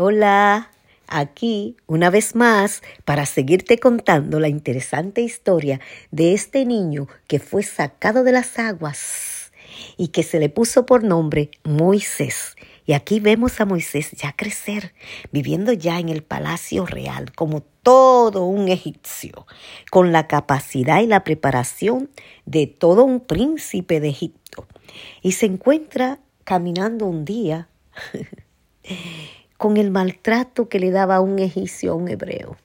Hola, aquí una vez más para seguirte contando la interesante historia de este niño que fue sacado de las aguas y que se le puso por nombre Moisés. Y aquí vemos a Moisés ya crecer, viviendo ya en el palacio real como todo un egipcio, con la capacidad y la preparación de todo un príncipe de Egipto. Y se encuentra caminando un día con el maltrato que le daba un egipcio a un hebreo.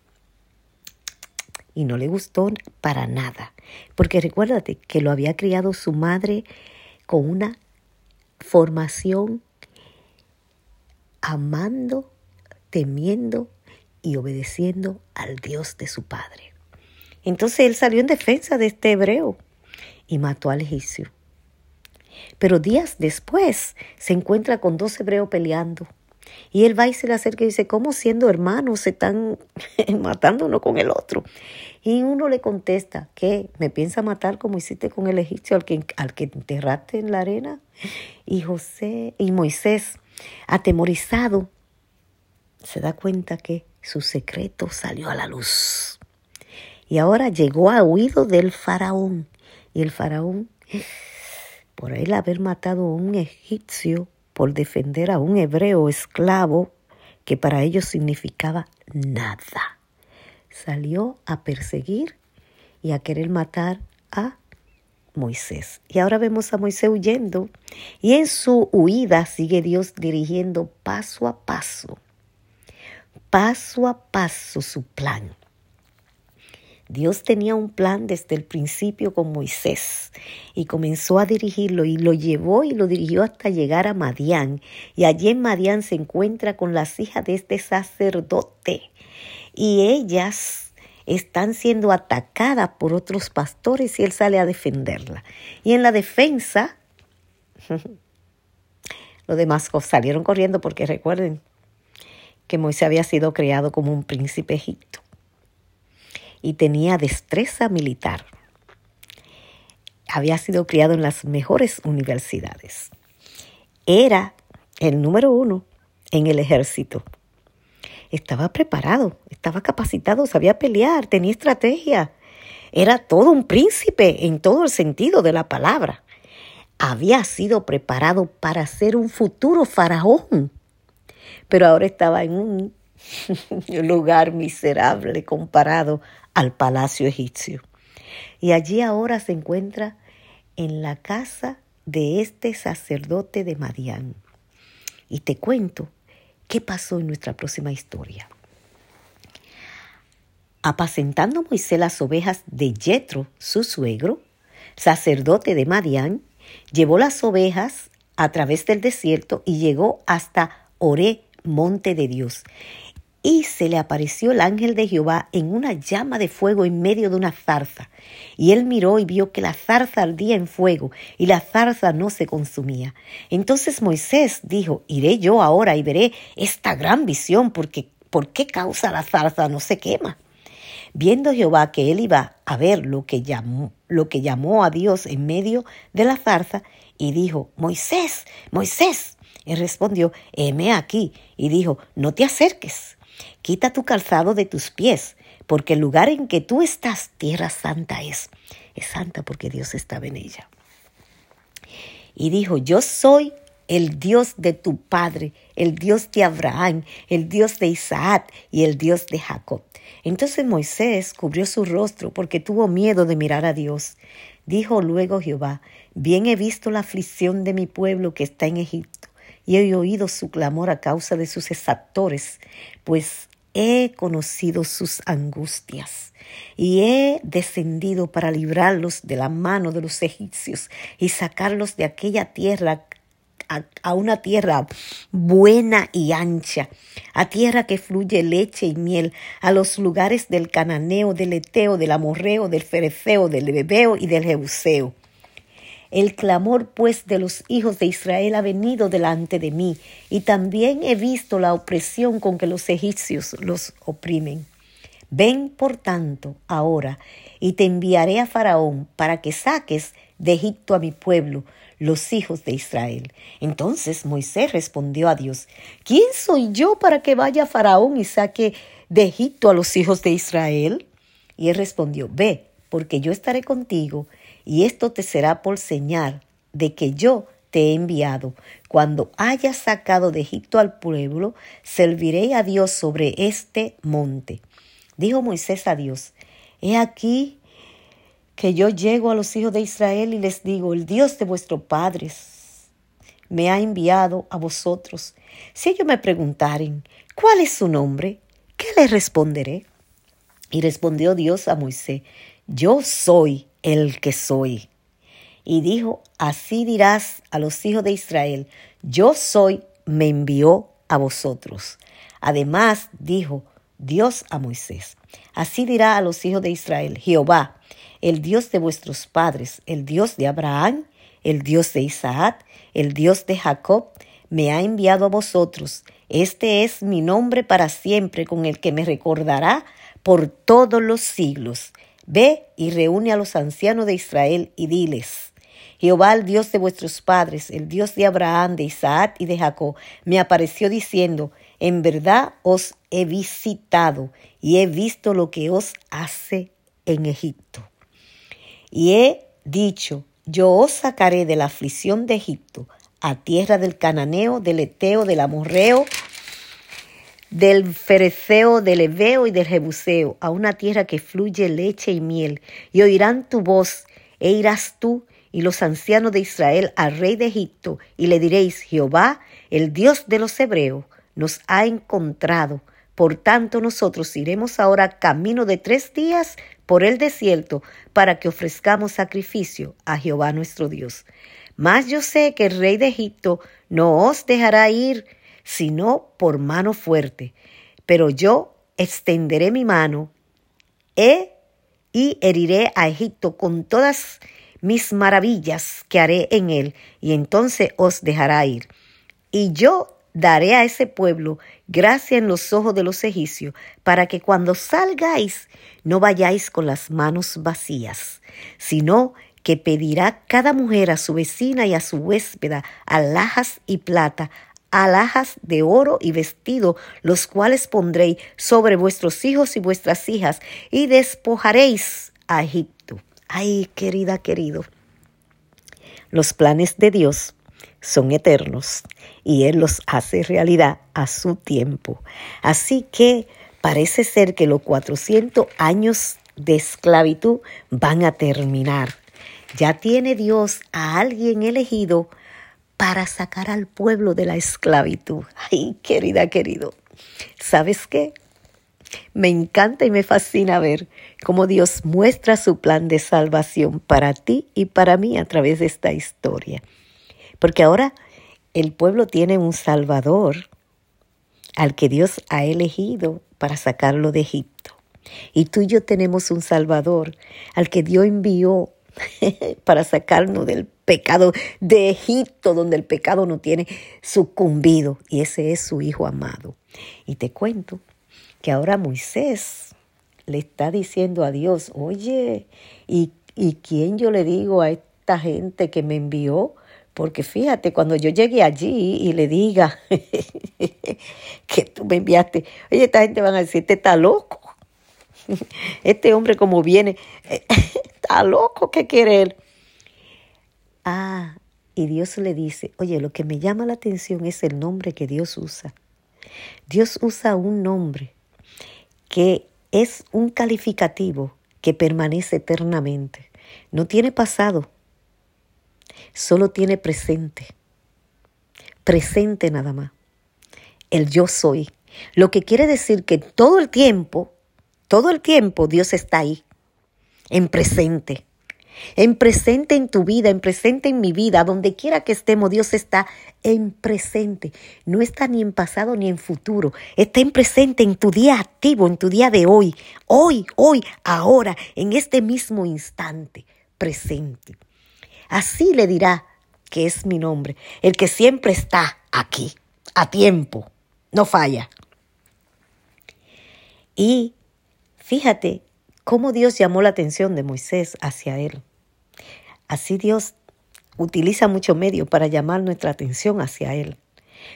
Y no le gustó para nada, porque recuérdate que lo había criado su madre con una formación amando, temiendo y obedeciendo al Dios de su padre. Entonces él salió en defensa de este hebreo y mató al egipcio. Pero días después se encuentra con dos hebreos peleando. Y él va y se le acerca y dice, ¿cómo siendo hermanos se están matando uno con el otro? Y uno le contesta, ¿qué? ¿Me piensa matar como hiciste con el egipcio al que, al que enterraste en la arena? Y José y Moisés, atemorizado, se da cuenta que su secreto salió a la luz. Y ahora llegó a oído del faraón. Y el faraón, por él haber matado a un egipcio por defender a un hebreo esclavo que para ellos significaba nada, salió a perseguir y a querer matar a Moisés. Y ahora vemos a Moisés huyendo y en su huida sigue Dios dirigiendo paso a paso, paso a paso su plan. Dios tenía un plan desde el principio con Moisés y comenzó a dirigirlo y lo llevó y lo dirigió hasta llegar a Madián. Y allí en Madián se encuentra con las hijas de este sacerdote y ellas están siendo atacadas por otros pastores y él sale a defenderla. Y en la defensa, los demás salieron corriendo porque recuerden que Moisés había sido criado como un príncipe egipto y tenía destreza militar. Había sido criado en las mejores universidades. Era el número uno en el ejército estaba preparado, estaba capacitado, sabía pelear, tenía estrategia. Era todo un príncipe en todo el sentido de la palabra. Había sido preparado para ser un futuro faraón, pero ahora estaba en un lugar miserable comparado al palacio egipcio. Y allí ahora se encuentra en la casa de este sacerdote de Madián. Y te cuento ¿Qué pasó en nuestra próxima historia? Apacentando Moisés las ovejas de Jetro, su suegro, sacerdote de Madián, llevó las ovejas a través del desierto y llegó hasta Oré, monte de Dios y se le apareció el ángel de Jehová en una llama de fuego en medio de una zarza. Y él miró y vio que la zarza ardía en fuego y la zarza no se consumía. Entonces Moisés dijo, iré yo ahora y veré esta gran visión, porque ¿por qué causa la zarza no se quema? Viendo Jehová que él iba a ver lo que llamó, a Dios en medio de la zarza, y dijo, Moisés, Moisés. Él respondió, heme aquí, y dijo, no te acerques. Quita tu calzado de tus pies, porque el lugar en que tú estás, tierra santa es. Es santa porque Dios estaba en ella. Y dijo, yo soy el Dios de tu padre, el Dios de Abraham, el Dios de Isaac y el Dios de Jacob. Entonces Moisés cubrió su rostro porque tuvo miedo de mirar a Dios. Dijo luego Jehová, bien he visto la aflicción de mi pueblo que está en Egipto, y he oído su clamor a causa de sus exactores, pues he conocido sus angustias y he descendido para librarlos de la mano de los egipcios y sacarlos de aquella tierra a, una tierra buena y ancha, a tierra que fluye leche y miel, a los lugares del cananeo, del eteo, del amorreo, del fereceo, del bebeo y del jebuseo el clamor pues de los hijos de Israel ha venido delante de mí, y también he visto la opresión con que los egipcios los oprimen. Ven, por tanto, ahora, y te enviaré a Faraón para que saques de Egipto a mi pueblo, los hijos de Israel. Entonces Moisés respondió a Dios, ¿quién soy yo para que vaya Faraón y saque de Egipto a los hijos de Israel? Y él respondió, ve, porque yo estaré contigo, y esto te será por señal de que yo te he enviado. Cuando hayas sacado de Egipto al pueblo, serviré a Dios sobre este monte. Dijo Moisés a Dios, He aquí que yo llego a los hijos de Israel y les digo, el Dios de vuestros padres me ha enviado a vosotros. Si ellos me preguntaren, ¿cuál es su nombre? ¿Qué les responderé? Y respondió Dios a Moisés, yo soy el que soy. Y dijo, así dirás a los hijos de Israel, yo soy, me envió a vosotros. Además dijo Dios a Moisés, así dirá a los hijos de Israel, Jehová, el Dios de vuestros padres, el Dios de Abraham, el Dios de Isaac, el Dios de Jacob, me ha enviado a vosotros. Este es mi nombre para siempre, con el que me recordará por todos los siglos. Ve y reúne a los ancianos de Israel y diles, Jehová, el Dios de vuestros padres, el Dios de Abraham, de Isaac y de Jacob, me apareció diciendo, en verdad os he visitado y he visto lo que os hace en Egipto. Y he dicho, yo os sacaré de la aflicción de Egipto a tierra del cananeo, del eteo, del amorreo, del fereceo, del heveo y del jebuseo, a una tierra que fluye leche y miel, y oirán tu voz, e irás tú y los ancianos de Israel al rey de Egipto, y le diréis, Jehová, el Dios de los hebreos, nos ha encontrado. Por tanto, nosotros iremos ahora camino de tres días por el desierto para que ofrezcamos sacrificio a Jehová nuestro Dios. Mas yo sé que el rey de Egipto no os dejará ir sino por mano fuerte, pero yo extenderé mi mano e, y heriré a Egipto con todas mis maravillas que haré en él, y entonces os dejará ir. Y yo daré a ese pueblo gracia en los ojos de los egipcios, para que cuando salgáis no vayáis con las manos vacías, sino que pedirá cada mujer a su vecina y a su huéspeda alhajas y plata, alhajas de oro y vestido, los cuales pondréis sobre vuestros hijos y vuestras hijas, y despojaréis a Egipto. Ay, querida, querido, los planes de Dios son eternos y Él los hace realidad a su tiempo. Así que parece ser que los 400 años de esclavitud van a terminar. Ya tiene Dios a alguien elegido para sacar al pueblo de la esclavitud. Ay, querida, querido. ¿Sabes qué? Me encanta y me fascina ver cómo Dios muestra su plan de salvación para ti y para mí a través de esta historia. Porque ahora el pueblo tiene un Salvador al que Dios ha elegido para sacarlo de Egipto. Y tú y yo tenemos un Salvador al que Dios envió para sacarnos del pecado de Egipto, donde el pecado no tiene sucumbido. Y ese es su Hijo amado. Y te cuento que ahora Moisés le está diciendo a Dios, oye, ¿y, ¿y quién yo le digo a esta gente que me envió? Porque fíjate, cuando yo llegue allí y le diga que tú me enviaste, oye, esta gente van a decir, este está loco. Este hombre como viene, está loco, ¿qué quiere él? Ah, y Dios le dice, oye, lo que me llama la atención es el nombre que Dios usa. Dios usa un nombre que es un calificativo que permanece eternamente. No tiene pasado, solo tiene presente. Presente nada más. El yo soy. Lo que quiere decir que todo el tiempo, todo el tiempo Dios está ahí, en presente. En presente en tu vida, en presente en mi vida, donde quiera que estemos, Dios está en presente. No está ni en pasado ni en futuro. Está en presente en tu día activo, en tu día de hoy. Hoy, hoy, ahora, en este mismo instante, presente. Así le dirá que es mi nombre, el que siempre está aquí, a tiempo, no falla. Y fíjate cómo Dios llamó la atención de Moisés hacia él. Así Dios utiliza muchos medios para llamar nuestra atención hacia Él.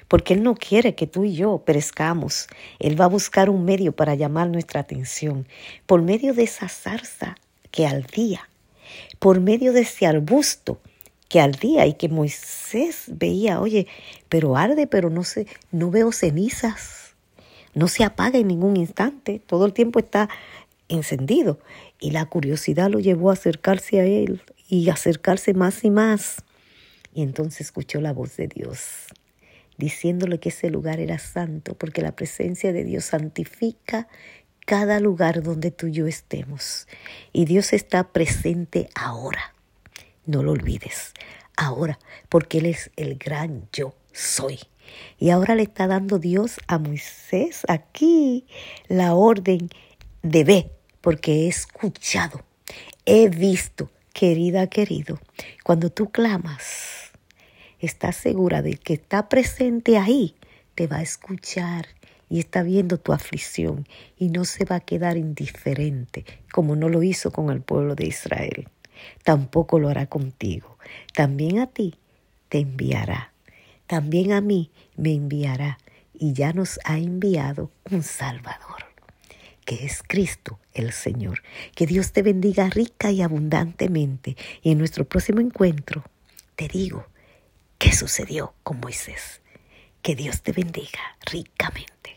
Porque Él no quiere que tú y yo perezcamos. Él va a buscar un medio para llamar nuestra atención. Por medio de esa zarza que ardía. Por medio de ese arbusto que ardía y que Moisés veía, oye, pero arde, pero no sé, no veo cenizas. No se apaga en ningún instante. Todo el tiempo está encendido. Y la curiosidad lo llevó a acercarse a él y acercarse más y más. Y entonces escuchó la voz de Dios, diciéndole que ese lugar era santo, porque la presencia de Dios santifica cada lugar donde tú y yo estemos. Y Dios está presente ahora. No lo olvides. Ahora, porque Él es el gran yo soy. Y ahora le está dando Dios a Moisés aquí la orden de ve, porque he escuchado, he visto, querida, querido, cuando tú clamas, estás segura de que está presente ahí, te va a escuchar y está viendo tu aflicción y no se va a quedar indiferente como no lo hizo con el pueblo de Israel. Tampoco lo hará contigo. También a ti te enviará. También a mí me enviará y ya nos ha enviado un Salvador que es Cristo el Señor. Que Dios te bendiga rica y abundantemente. Y en nuestro próximo encuentro te digo qué sucedió con Moisés. Que Dios te bendiga ricamente.